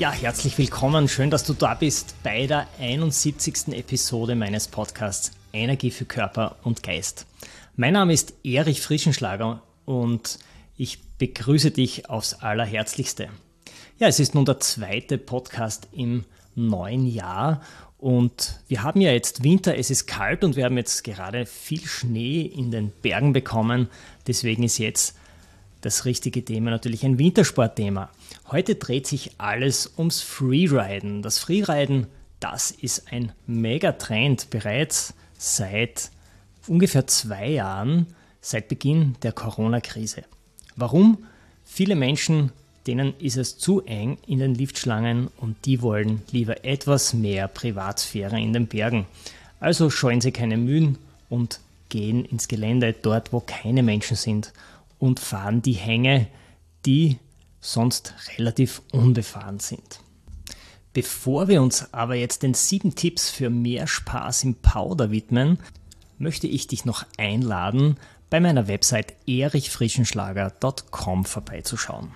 Ja, herzlich willkommen. Schön, dass du da bist bei der 71. Episode meines Podcasts Energie für Körper und Geist. Mein Name ist Erich Frischenschlager und ich begrüße dich aufs Allerherzlichste. Ja, es ist nun der zweite Podcast im neuen Jahr und wir haben ja jetzt Winter, es ist kalt und wir haben jetzt gerade viel Schnee in den Bergen bekommen. Deswegen ist jetzt das richtige Thema natürlich ein Wintersportthema. Heute dreht sich alles ums Freeriden. Das Freeriden, das ist ein Megatrend bereits seit ungefähr zwei Jahren, seit Beginn der Corona-Krise. Warum? Viele Menschen, denen ist es zu eng in den Liftschlangen und die wollen lieber etwas mehr Privatsphäre in den Bergen. Also scheuen sie keine Mühen und gehen ins Gelände dort, wo keine Menschen sind und fahren die Hänge, die sonst relativ unbefahren sind. Bevor wir uns aber jetzt den sieben Tipps für mehr Spaß im Powder widmen, möchte ich dich noch einladen, bei meiner Website erichfrischenschlager.com vorbeizuschauen.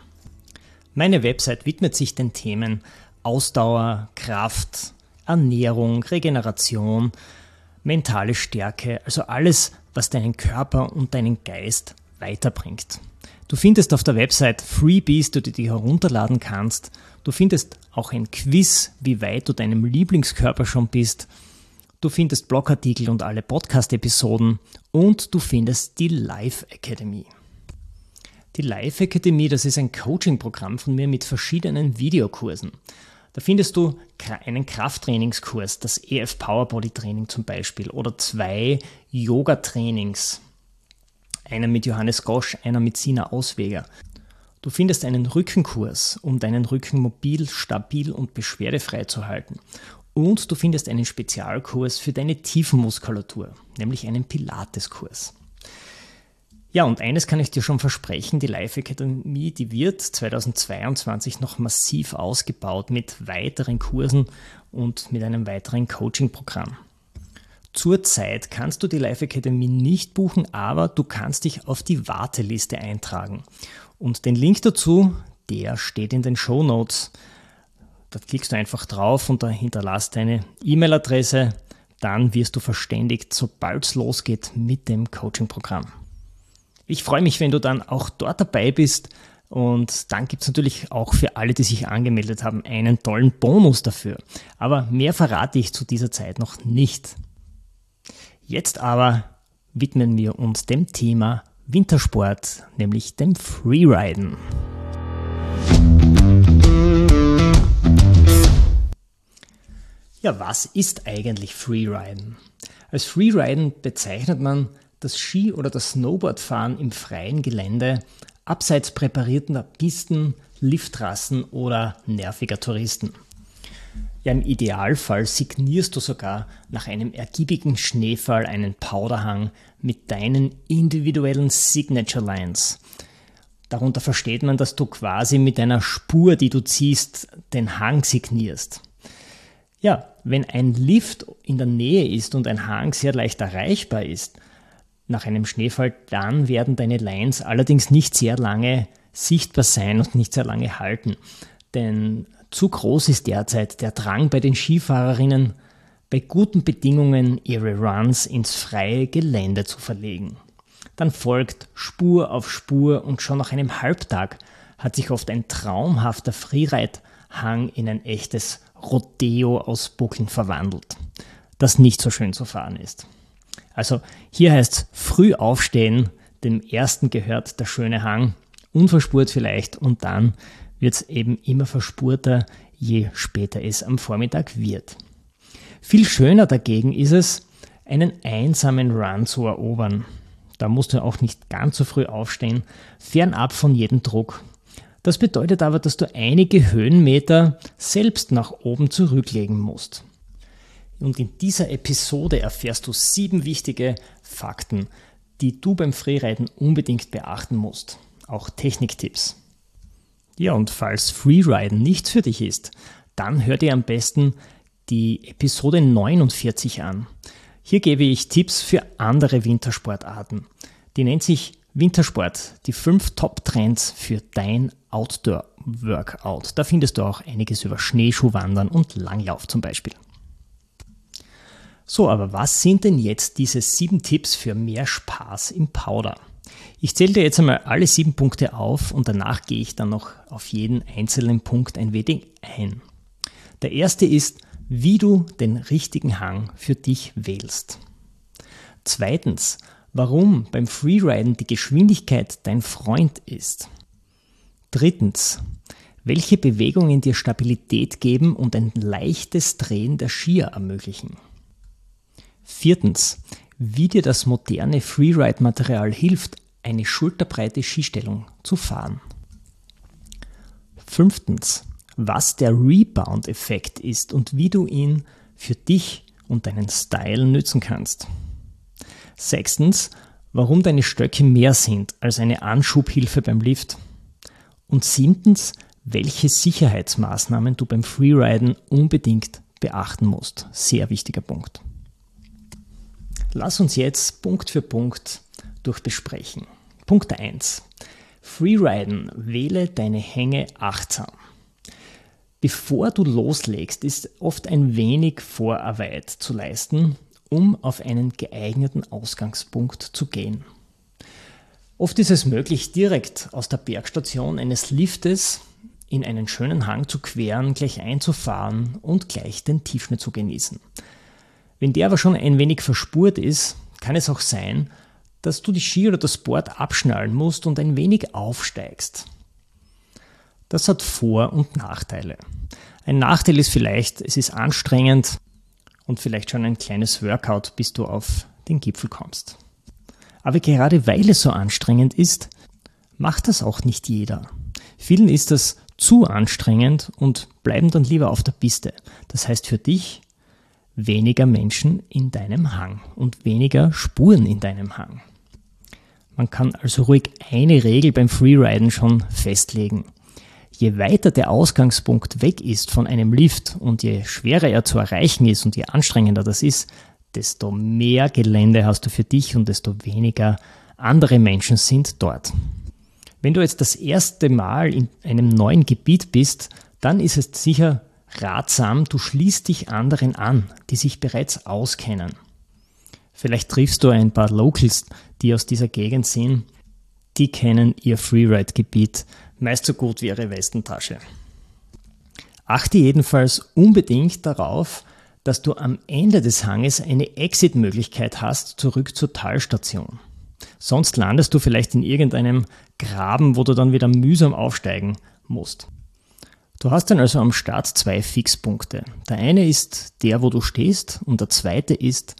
Meine Website widmet sich den Themen Ausdauer, Kraft, Ernährung, Regeneration, mentale Stärke, also alles, was deinen Körper und deinen Geist weiterbringt. Du findest auf der Website Freebies, die du dir herunterladen kannst. Du findest auch ein Quiz, wie weit du deinem Lieblingskörper schon bist. Du findest Blogartikel und alle Podcast-Episoden und du findest die Live Academy. Die Live Academy, das ist ein Coaching-Programm von mir mit verschiedenen Videokursen. Da findest du einen Krafttrainingskurs, das EF Power Body Training zum Beispiel, oder zwei Yoga-Trainings einer mit Johannes Gosch, einer mit Sina Ausweger. Du findest einen Rückenkurs, um deinen Rücken mobil, stabil und beschwerdefrei zu halten. Und du findest einen Spezialkurs für deine Tiefenmuskulatur, nämlich einen Pilateskurs. Ja, und eines kann ich dir schon versprechen, die Life Academy, die wird 2022 noch massiv ausgebaut mit weiteren Kursen und mit einem weiteren Coaching-Programm. Zurzeit kannst du die Live Academy nicht buchen, aber du kannst dich auf die Warteliste eintragen. Und den Link dazu, der steht in den Show Notes. Da klickst du einfach drauf und da hinterlasst deine E-Mail-Adresse. Dann wirst du verständigt, sobald es losgeht mit dem Coaching-Programm. Ich freue mich, wenn du dann auch dort dabei bist. Und dann gibt es natürlich auch für alle, die sich angemeldet haben, einen tollen Bonus dafür. Aber mehr verrate ich zu dieser Zeit noch nicht. Jetzt aber widmen wir uns dem Thema Wintersport, nämlich dem Freeriden. Ja, was ist eigentlich Freeriden? Als Freeriden bezeichnet man das Ski- oder das Snowboardfahren im freien Gelände abseits präparierter Pisten, Liftrassen oder nerviger Touristen. Ja, im Idealfall signierst du sogar nach einem ergiebigen Schneefall einen Powderhang mit deinen individuellen Signature Lines. Darunter versteht man, dass du quasi mit einer Spur, die du ziehst, den Hang signierst. Ja, wenn ein Lift in der Nähe ist und ein Hang sehr leicht erreichbar ist, nach einem Schneefall, dann werden deine Lines allerdings nicht sehr lange sichtbar sein und nicht sehr lange halten. Denn zu groß ist derzeit der Drang bei den Skifahrerinnen, bei guten Bedingungen ihre Runs ins freie Gelände zu verlegen. Dann folgt Spur auf Spur und schon nach einem Halbtag hat sich oft ein traumhafter Freeride-Hang in ein echtes Rodeo aus Buckeln verwandelt, das nicht so schön zu fahren ist. Also hier heißt früh aufstehen, dem ersten gehört der schöne Hang, unverspurt vielleicht und dann wird es eben immer verspurter, je später es am Vormittag wird. Viel schöner dagegen ist es, einen einsamen Run zu erobern. Da musst du auch nicht ganz so früh aufstehen, fernab von jedem Druck. Das bedeutet aber, dass du einige Höhenmeter selbst nach oben zurücklegen musst. Und in dieser Episode erfährst du sieben wichtige Fakten, die du beim Freeriden unbedingt beachten musst. Auch Techniktipps. Ja, und falls Freeriden nichts für dich ist, dann hör dir am besten die Episode 49 an. Hier gebe ich Tipps für andere Wintersportarten. Die nennt sich Wintersport, die fünf Top-Trends für dein Outdoor-Workout. Da findest du auch einiges über Schneeschuhwandern und Langlauf zum Beispiel. So, aber was sind denn jetzt diese sieben Tipps für mehr Spaß im Powder? Ich zähle dir jetzt einmal alle sieben Punkte auf und danach gehe ich dann noch auf jeden einzelnen Punkt ein wenig ein. Der erste ist, wie du den richtigen Hang für dich wählst. Zweitens, warum beim Freeriden die Geschwindigkeit dein Freund ist. Drittens, welche Bewegungen dir Stabilität geben und ein leichtes Drehen der Skier ermöglichen. Viertens, wie dir das moderne Freeride-Material hilft, eine schulterbreite Skistellung zu fahren. Fünftens, was der Rebound-Effekt ist und wie du ihn für dich und deinen Style nützen kannst. Sechstens, warum deine Stöcke mehr sind als eine Anschubhilfe beim Lift. Und siebtens, welche Sicherheitsmaßnahmen du beim Freeriden unbedingt beachten musst. Sehr wichtiger Punkt. Lass uns jetzt Punkt für Punkt durchbesprechen. Punkt 1. Freeriden. Wähle deine Hänge achtsam. Bevor du loslegst, ist oft ein wenig Vorarbeit zu leisten, um auf einen geeigneten Ausgangspunkt zu gehen. Oft ist es möglich, direkt aus der Bergstation eines Liftes in einen schönen Hang zu queren, gleich einzufahren und gleich den Tiefschnitt zu genießen. Wenn der aber schon ein wenig verspurt ist, kann es auch sein, dass du die Ski oder das Board abschnallen musst und ein wenig aufsteigst. Das hat Vor- und Nachteile. Ein Nachteil ist vielleicht, es ist anstrengend und vielleicht schon ein kleines Workout, bis du auf den Gipfel kommst. Aber gerade weil es so anstrengend ist, macht das auch nicht jeder. Vielen ist das zu anstrengend und bleiben dann lieber auf der Piste. Das heißt für dich weniger Menschen in deinem Hang und weniger Spuren in deinem Hang. Man kann also ruhig eine Regel beim Freeriden schon festlegen. Je weiter der Ausgangspunkt weg ist von einem Lift und je schwerer er zu erreichen ist und je anstrengender das ist, desto mehr Gelände hast du für dich und desto weniger andere Menschen sind dort. Wenn du jetzt das erste Mal in einem neuen Gebiet bist, dann ist es sicher ratsam, du schließt dich anderen an, die sich bereits auskennen. Vielleicht triffst du ein paar Locals, die aus dieser Gegend sind. Die kennen ihr Freeride-Gebiet meist so gut wie ihre Westentasche. Achte jedenfalls unbedingt darauf, dass du am Ende des Hanges eine Exit-Möglichkeit hast zurück zur Talstation. Sonst landest du vielleicht in irgendeinem Graben, wo du dann wieder mühsam aufsteigen musst. Du hast dann also am Start zwei Fixpunkte. Der eine ist der, wo du stehst und der zweite ist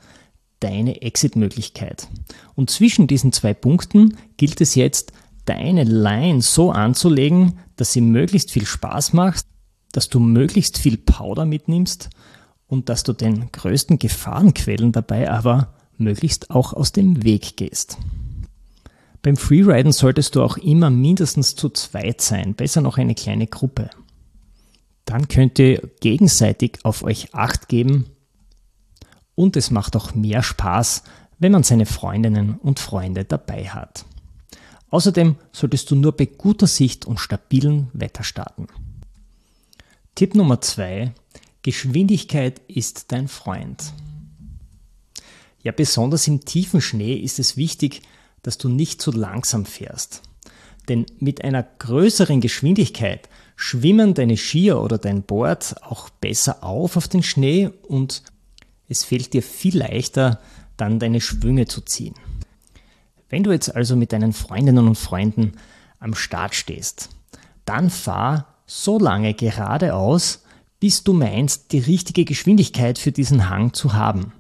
deine Exit-Möglichkeit. Und zwischen diesen zwei Punkten gilt es jetzt, deine Line so anzulegen, dass sie möglichst viel Spaß macht, dass du möglichst viel Powder mitnimmst und dass du den größten Gefahrenquellen dabei aber möglichst auch aus dem Weg gehst. Beim Freeriden solltest du auch immer mindestens zu zweit sein, besser noch eine kleine Gruppe. Dann könnt ihr gegenseitig auf euch acht geben und es macht auch mehr Spaß, wenn man seine Freundinnen und Freunde dabei hat. Außerdem solltest du nur bei guter Sicht und stabilen Wetter starten. Tipp Nummer zwei: Geschwindigkeit ist dein Freund. Ja, besonders im tiefen Schnee ist es wichtig, dass du nicht zu langsam fährst. Denn mit einer größeren Geschwindigkeit schwimmen deine Skier oder dein Board auch besser auf auf den Schnee und es fällt dir viel leichter, dann deine Schwünge zu ziehen. Wenn du jetzt also mit deinen Freundinnen und Freunden am Start stehst, dann fahr so lange geradeaus, bis du meinst, die richtige Geschwindigkeit für diesen Hang zu haben.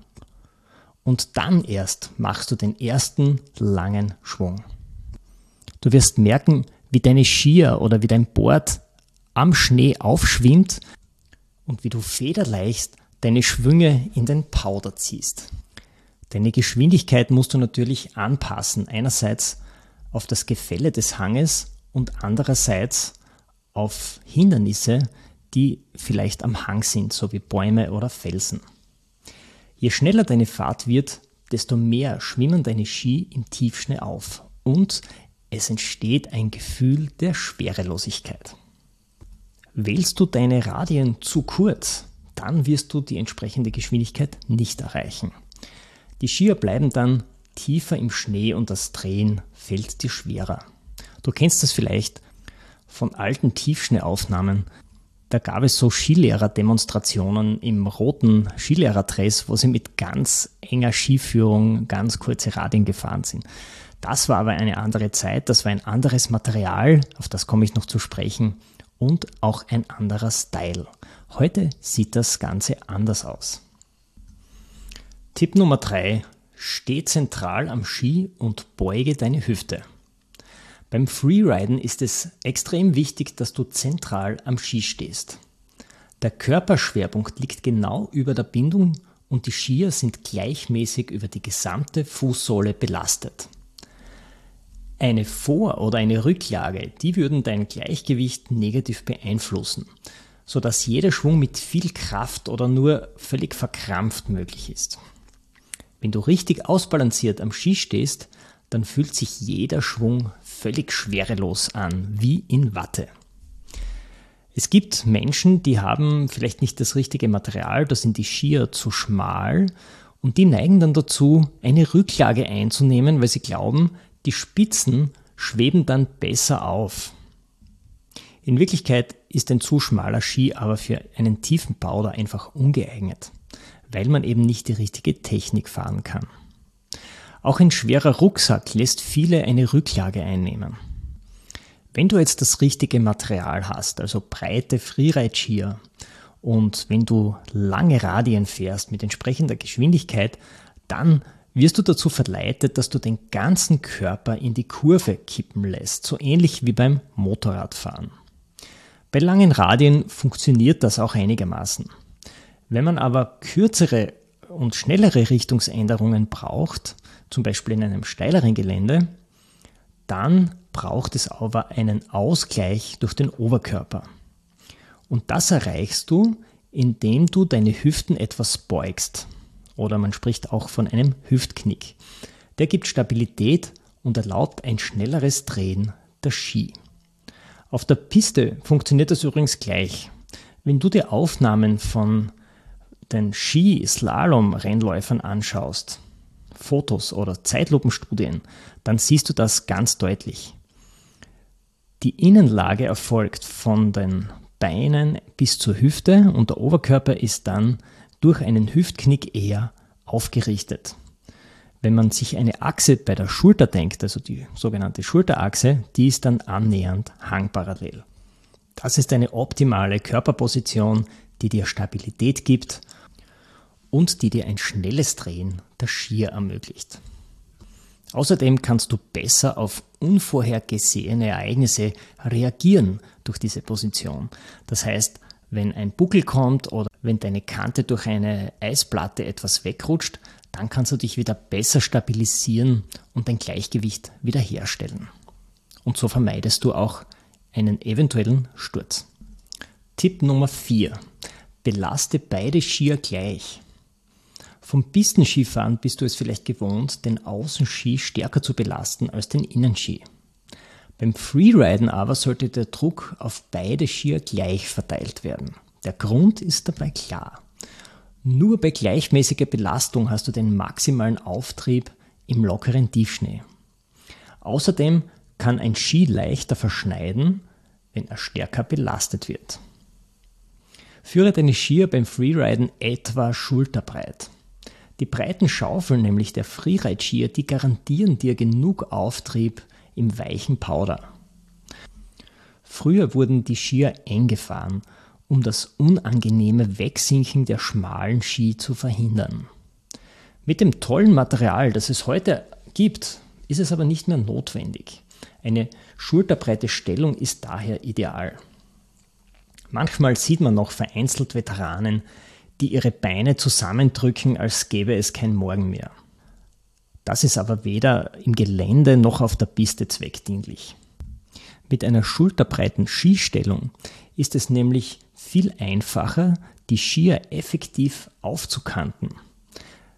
und dann erst machst du den ersten langen Schwung. Du wirst merken, wie deine Skier oder wie dein Board am Schnee aufschwimmt und wie du federleicht deine Schwünge in den Powder ziehst. Deine Geschwindigkeit musst du natürlich anpassen. Einerseits auf das Gefälle des Hanges und andererseits auf Hindernisse, die vielleicht am Hang sind, so wie Bäume oder Felsen. Je schneller deine Fahrt wird, desto mehr schwimmen deine Ski im Tiefschnee auf und es entsteht ein Gefühl der Schwerelosigkeit. Wählst du deine Radien zu kurz, dann wirst du die entsprechende Geschwindigkeit nicht erreichen. Die Skier bleiben dann tiefer im Schnee und das Drehen fällt dir schwerer. Du kennst das vielleicht von alten Tiefschneeaufnahmen, da gab es so Skilehrer-Demonstrationen im roten Skilehrerdress, wo sie mit ganz enger Skiführung ganz kurze Radien gefahren sind. Das war aber eine andere Zeit, das war ein anderes Material, auf das komme ich noch zu sprechen, und auch ein anderer Style. Heute sieht das Ganze anders aus. Tipp Nummer 3. Steh zentral am Ski und beuge deine Hüfte. Beim Freeriden ist es extrem wichtig, dass du zentral am Ski stehst. Der Körperschwerpunkt liegt genau über der Bindung und die Skier sind gleichmäßig über die gesamte Fußsohle belastet. Eine Vor- oder eine Rücklage, die würden dein Gleichgewicht negativ beeinflussen, sodass jeder Schwung mit viel Kraft oder nur völlig verkrampft möglich ist. Wenn du richtig ausbalanciert am Ski stehst, dann fühlt sich jeder Schwung völlig schwerelos an, wie in Watte. Es gibt Menschen, die haben vielleicht nicht das richtige Material, da sind die Skier zu schmal und die neigen dann dazu, eine Rücklage einzunehmen, weil sie glauben, die Spitzen schweben dann besser auf. In Wirklichkeit ist ein zu schmaler Ski aber für einen tiefen Powder einfach ungeeignet, weil man eben nicht die richtige Technik fahren kann. Auch ein schwerer Rucksack lässt viele eine Rücklage einnehmen. Wenn du jetzt das richtige Material hast, also breite Freeride-Skier, und wenn du lange Radien fährst mit entsprechender Geschwindigkeit, dann wirst du dazu verleitet, dass du den ganzen Körper in die Kurve kippen lässt, so ähnlich wie beim Motorradfahren. Bei langen Radien funktioniert das auch einigermaßen. Wenn man aber kürzere und schnellere Richtungsänderungen braucht, zum Beispiel in einem steileren Gelände, dann braucht es aber einen Ausgleich durch den Oberkörper. Und das erreichst du, indem du deine Hüften etwas beugst. Oder man spricht auch von einem Hüftknick. Der gibt Stabilität und erlaubt ein schnelleres Drehen der Ski. Auf der Piste funktioniert das übrigens gleich. Wenn du dir Aufnahmen von den Ski-Slalom-Rennläufern anschaust, Fotos oder Zeitlupenstudien, dann siehst du das ganz deutlich. Die Innenlage erfolgt von den Beinen bis zur Hüfte und der Oberkörper ist dann durch einen Hüftknick eher aufgerichtet. Wenn man sich eine Achse bei der Schulter denkt, also die sogenannte Schulterachse, die ist dann annähernd hangparallel. Das ist eine optimale Körperposition, die dir Stabilität gibt und die dir ein schnelles Drehen der Skier ermöglicht. Außerdem kannst du besser auf unvorhergesehene Ereignisse reagieren durch diese Position. Das heißt, wenn ein Buckel kommt oder wenn deine Kante durch eine Eisplatte etwas wegrutscht, dann kannst du dich wieder besser stabilisieren und dein Gleichgewicht wiederherstellen. Und so vermeidest du auch einen eventuellen Sturz. Tipp Nummer 4. Belaste beide Skier gleich. Vom Pistenskifahren bist du es vielleicht gewohnt, den Außenski stärker zu belasten als den Innenski. Beim Freeriden aber sollte der Druck auf beide Skier gleich verteilt werden. Der Grund ist dabei klar. Nur bei gleichmäßiger Belastung hast du den maximalen Auftrieb im lockeren Tiefschnee. Außerdem kann ein Ski leichter verschneiden, wenn er stärker belastet wird. Führe deine Skier beim Freeriden etwa schulterbreit. Die breiten Schaufeln, nämlich der Freeride-Skier, die garantieren dir genug Auftrieb im weichen Powder. Früher wurden die Skier eng gefahren, um das unangenehme Wegsinken der schmalen Ski zu verhindern. Mit dem tollen Material, das es heute gibt, ist es aber nicht mehr notwendig. Eine schulterbreite Stellung ist daher ideal. Manchmal sieht man noch vereinzelt Veteranen, die ihre Beine zusammendrücken, als gäbe es kein Morgen mehr. Das ist aber weder im Gelände noch auf der Piste zweckdienlich. Mit einer schulterbreiten Skistellung ist es nämlich viel einfacher, die Skier effektiv aufzukanten.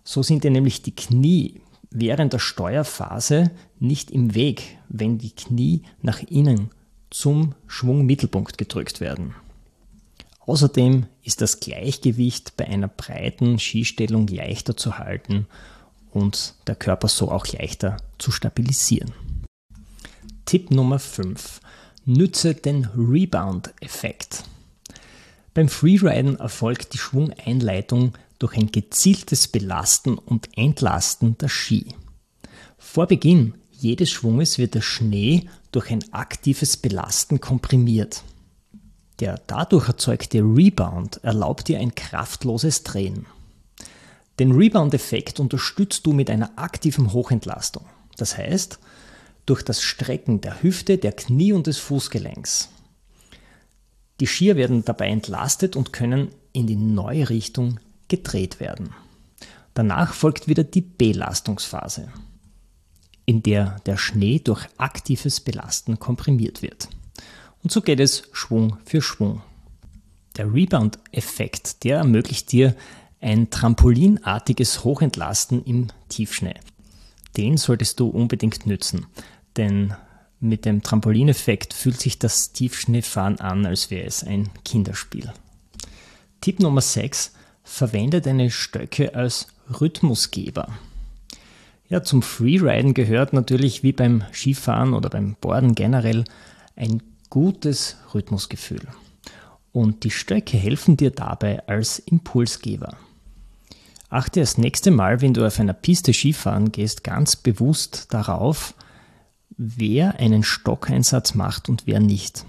So sind dir nämlich die Knie während der Steuerphase nicht im Weg, wenn die Knie nach innen zum Schwungmittelpunkt gedrückt werden. Außerdem ist das Gleichgewicht bei einer breiten Skistellung leichter zu halten und der Körper so auch leichter zu stabilisieren. Tipp Nummer 5. Nütze den Rebound-Effekt. Beim Freeriden erfolgt die Schwungeinleitung durch ein gezieltes Belasten und Entlasten der Ski. Vor Beginn jedes Schwunges wird der Schnee durch ein aktives Belasten komprimiert. Der dadurch erzeugte Rebound erlaubt dir ein kraftloses Drehen. Den Rebound-Effekt unterstützt du mit einer aktiven Hochentlastung. Das heißt, durch das Strecken der Hüfte, der Knie und des Fußgelenks. Die Skier werden dabei entlastet und können in die neue Richtung gedreht werden. Danach folgt wieder die Belastungsphase, in der der Schnee durch aktives Belasten komprimiert wird. Und so geht es Schwung für Schwung. Der Rebound-Effekt, der ermöglicht dir ein trampolinartiges Hochentlasten im Tiefschnee. Den solltest du unbedingt nützen, denn mit dem Trampolineffekt fühlt sich das Tiefschneefahren an, als wäre es ein Kinderspiel. Tipp Nummer 6. Verwende deine Stöcke als Rhythmusgeber. Ja, zum Freeriden gehört natürlich wie beim Skifahren oder beim Borden generell ein gutes Rhythmusgefühl. Und die Stöcke helfen dir dabei als Impulsgeber. Achte das nächste Mal, wenn du auf einer Piste Skifahren gehst, ganz bewusst darauf, wer einen Stockeinsatz macht und wer nicht.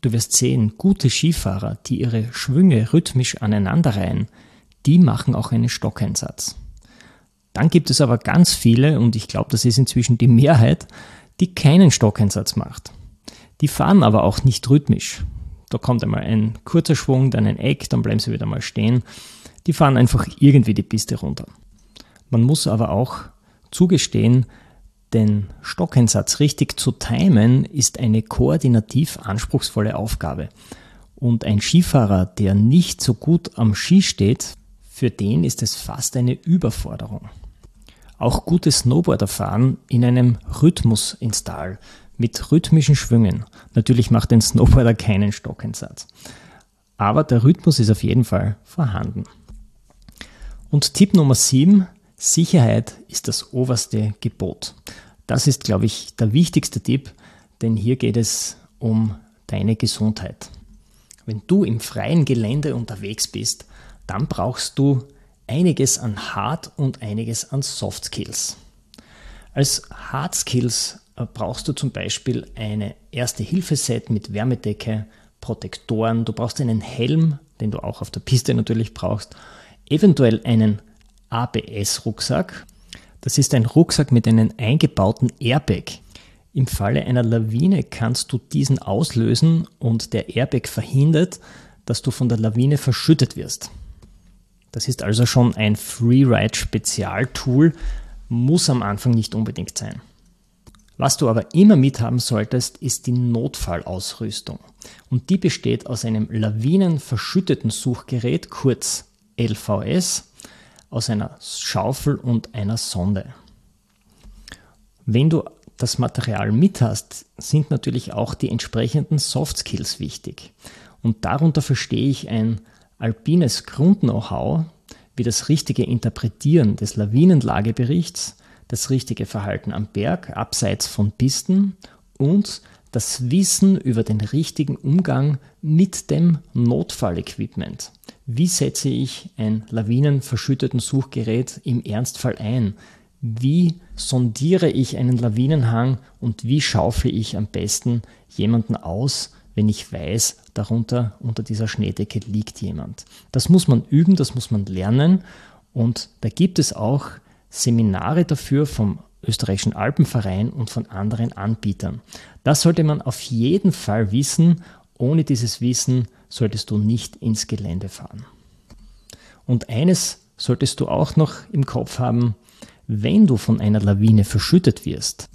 Du wirst sehen, gute Skifahrer, die ihre Schwünge rhythmisch aneinanderreihen, die machen auch einen Stockeinsatz. Dann gibt es aber ganz viele, und ich glaube, das ist inzwischen die Mehrheit, die keinen Stockeinsatz macht. Die fahren aber auch nicht rhythmisch. Da kommt einmal ein kurzer Schwung, dann ein Eck, dann bleiben sie wieder mal stehen. Die fahren einfach irgendwie die Piste runter. Man muss aber auch zugestehen, den Stockeinsatz richtig zu timen, ist eine koordinativ anspruchsvolle Aufgabe. Und ein Skifahrer, der nicht so gut am Ski steht, für den ist es fast eine Überforderung. Auch gutes Snowboarderfahren in einem Rhythmusinstall mit rhythmischen Schwüngen. Natürlich macht ein Snowboarder keinen Stockeinsatz. Aber der Rhythmus ist auf jeden Fall vorhanden. Und Tipp Nummer 7, Sicherheit ist das oberste Gebot. Das ist, glaube ich, der wichtigste Tipp, denn hier geht es um deine Gesundheit. Wenn du im freien Gelände unterwegs bist, dann brauchst du einiges an Hard und einiges an Soft Skills. Als Hard Skills äh, brauchst du zum Beispiel eine Erste-Hilfe-Set mit Wärmedecke, Protektoren, du brauchst einen Helm, den du auch auf der Piste natürlich brauchst, eventuell einen ABS-Rucksack. Das ist ein Rucksack mit einem eingebauten Airbag. Im Falle einer Lawine kannst du diesen auslösen und der Airbag verhindert, dass du von der Lawine verschüttet wirst. Das ist also schon ein Freeride-Spezialtool, muss am Anfang nicht unbedingt sein. Was du aber immer mithaben solltest, ist die Notfallausrüstung. Und die besteht aus einem lawinenverschütteten Suchgerät, kurz LVS, aus einer Schaufel und einer Sonde. Wenn du das Material mit hast, sind natürlich auch die entsprechenden Soft Skills wichtig. Und darunter verstehe ich ein alpines Grund-Know-how, wie das richtige Interpretieren des Lawinenlageberichts, das richtige Verhalten am Berg abseits von Pisten und das Wissen über den richtigen Umgang mit dem Notfallequipment. Wie setze ich ein lawinenverschütteten Suchgerät im Ernstfall ein? Wie sondiere ich einen Lawinenhang und wie schaufle ich am besten jemanden aus, wenn ich weiß, darunter unter dieser Schneedecke liegt jemand? Das muss man üben, das muss man lernen Und da gibt es auch Seminare dafür vom österreichischen Alpenverein und von anderen Anbietern. Das sollte man auf jeden Fall wissen. Ohne dieses Wissen solltest du nicht ins Gelände fahren. Und eines solltest du auch noch im Kopf haben, wenn du von einer Lawine verschüttet wirst,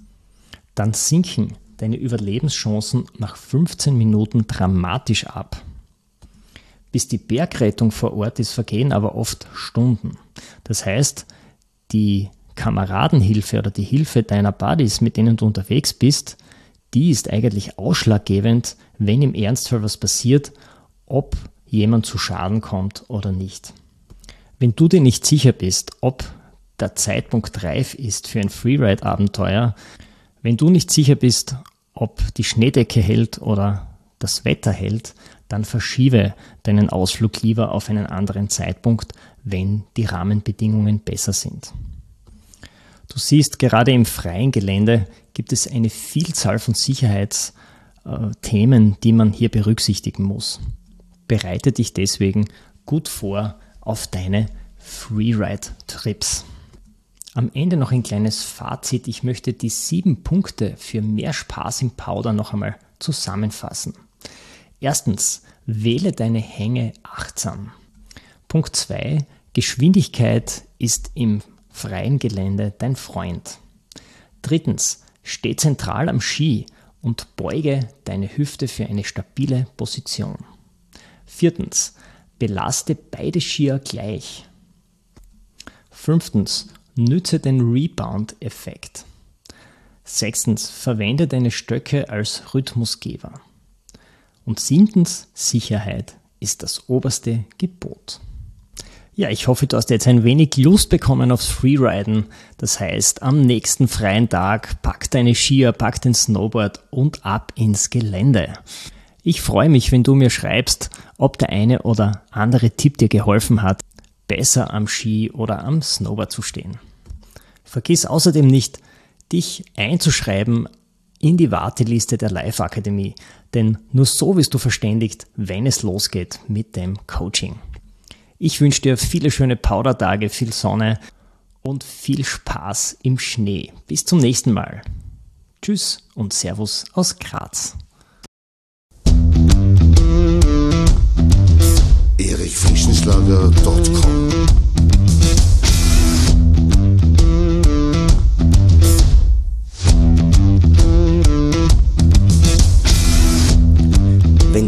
dann sinken deine Überlebenschancen nach 15 Minuten dramatisch ab. Bis die Bergrettung vor Ort ist, vergehen aber oft Stunden. Das heißt, die Kameradenhilfe oder die Hilfe deiner Buddies, mit denen du unterwegs bist, die ist eigentlich ausschlaggebend, wenn im Ernstfall was passiert, ob jemand zu Schaden kommt oder nicht. Wenn du dir nicht sicher bist, ob der Zeitpunkt reif ist für ein Freeride-Abenteuer, wenn du nicht sicher bist, ob die Schneedecke hält oder das Wetter hält, dann verschiebe deinen Ausflug lieber auf einen anderen Zeitpunkt, wenn die Rahmenbedingungen besser sind. Du siehst, gerade im freien Gelände gibt es eine Vielzahl von Sicherheitsthemen, die man hier berücksichtigen muss. Bereite dich deswegen gut vor auf deine Freeride-Trips. Am Ende noch ein kleines Fazit. Ich möchte die sieben Punkte für mehr Spaß im Powder noch einmal zusammenfassen. Erstens, wähle deine Hänge achtsam. Punkt 2, Geschwindigkeit ist im freien Gelände dein Freund. Drittens, steh zentral am Ski und beuge deine Hüfte für eine stabile Position. Viertens, belaste beide Skier gleich. Fünftens, nütze den Rebound-Effekt. Sechstens, verwende deine Stöcke als Rhythmusgeber. Und siebtens, Sicherheit ist das oberste Gebot. Ja, ich hoffe, du hast jetzt ein wenig Lust bekommen aufs Freeriden. Das heißt, am nächsten freien Tag pack deine Skier, pack den Snowboard und ab ins Gelände. Ich freue mich, wenn du mir schreibst, ob der eine oder andere Tipp dir geholfen hat, besser am Ski oder am Snowboard zu stehen. Vergiss außerdem nicht, dich einzuschreiben in die Warteliste der Live Akademie, denn nur so wirst du verständigt, wenn es losgeht mit dem Coaching. Ich wünsche dir viele schöne Powdertage, viel Sonne und viel Spaß im Schnee. Bis zum nächsten Mal. Tschüss und Servus aus Graz. erichfrischenschlager.com